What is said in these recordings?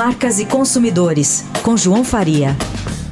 Marcas e Consumidores, com João Faria.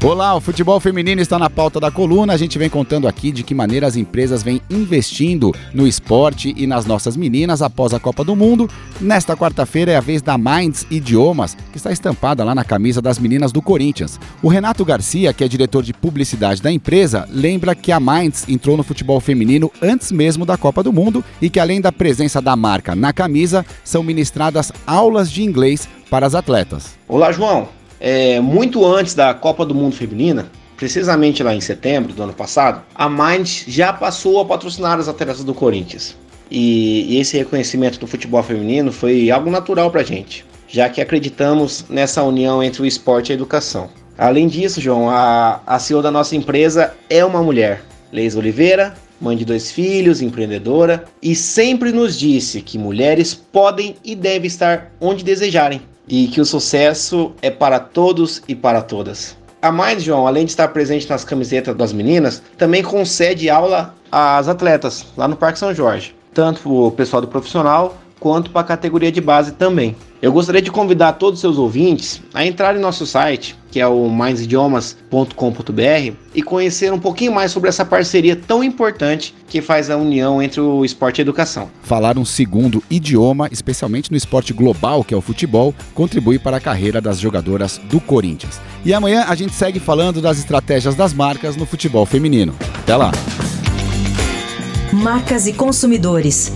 Olá, o futebol feminino está na pauta da coluna. A gente vem contando aqui de que maneira as empresas vêm investindo no esporte e nas nossas meninas após a Copa do Mundo. Nesta quarta-feira é a vez da Minds Idiomas, que está estampada lá na camisa das meninas do Corinthians. O Renato Garcia, que é diretor de publicidade da empresa, lembra que a Minds entrou no futebol feminino antes mesmo da Copa do Mundo e que além da presença da marca na camisa, são ministradas aulas de inglês para as atletas. Olá, João é, muito antes da Copa do Mundo Feminina, precisamente lá em setembro do ano passado, a Mind já passou a patrocinar as atletas do Corinthians. E, e esse reconhecimento do futebol feminino foi algo natural para gente, já que acreditamos nessa união entre o esporte e a educação. Além disso, João, a, a CEO da nossa empresa é uma mulher, Leis Oliveira, mãe de dois filhos, empreendedora, e sempre nos disse que mulheres podem e devem estar onde desejarem, e que o sucesso é para todos e para todas. A Mais, João, além de estar presente nas camisetas das meninas, também concede aula às atletas lá no Parque São Jorge, tanto o pessoal do profissional quanto para a categoria de base também. Eu gostaria de convidar todos os seus ouvintes a entrar em nosso site, que é o mindsidiomas.com.br, e conhecer um pouquinho mais sobre essa parceria tão importante que faz a união entre o esporte e a educação. Falar um segundo idioma, especialmente no esporte global, que é o futebol, contribui para a carreira das jogadoras do Corinthians. E amanhã a gente segue falando das estratégias das marcas no futebol feminino. Até lá! Marcas e consumidores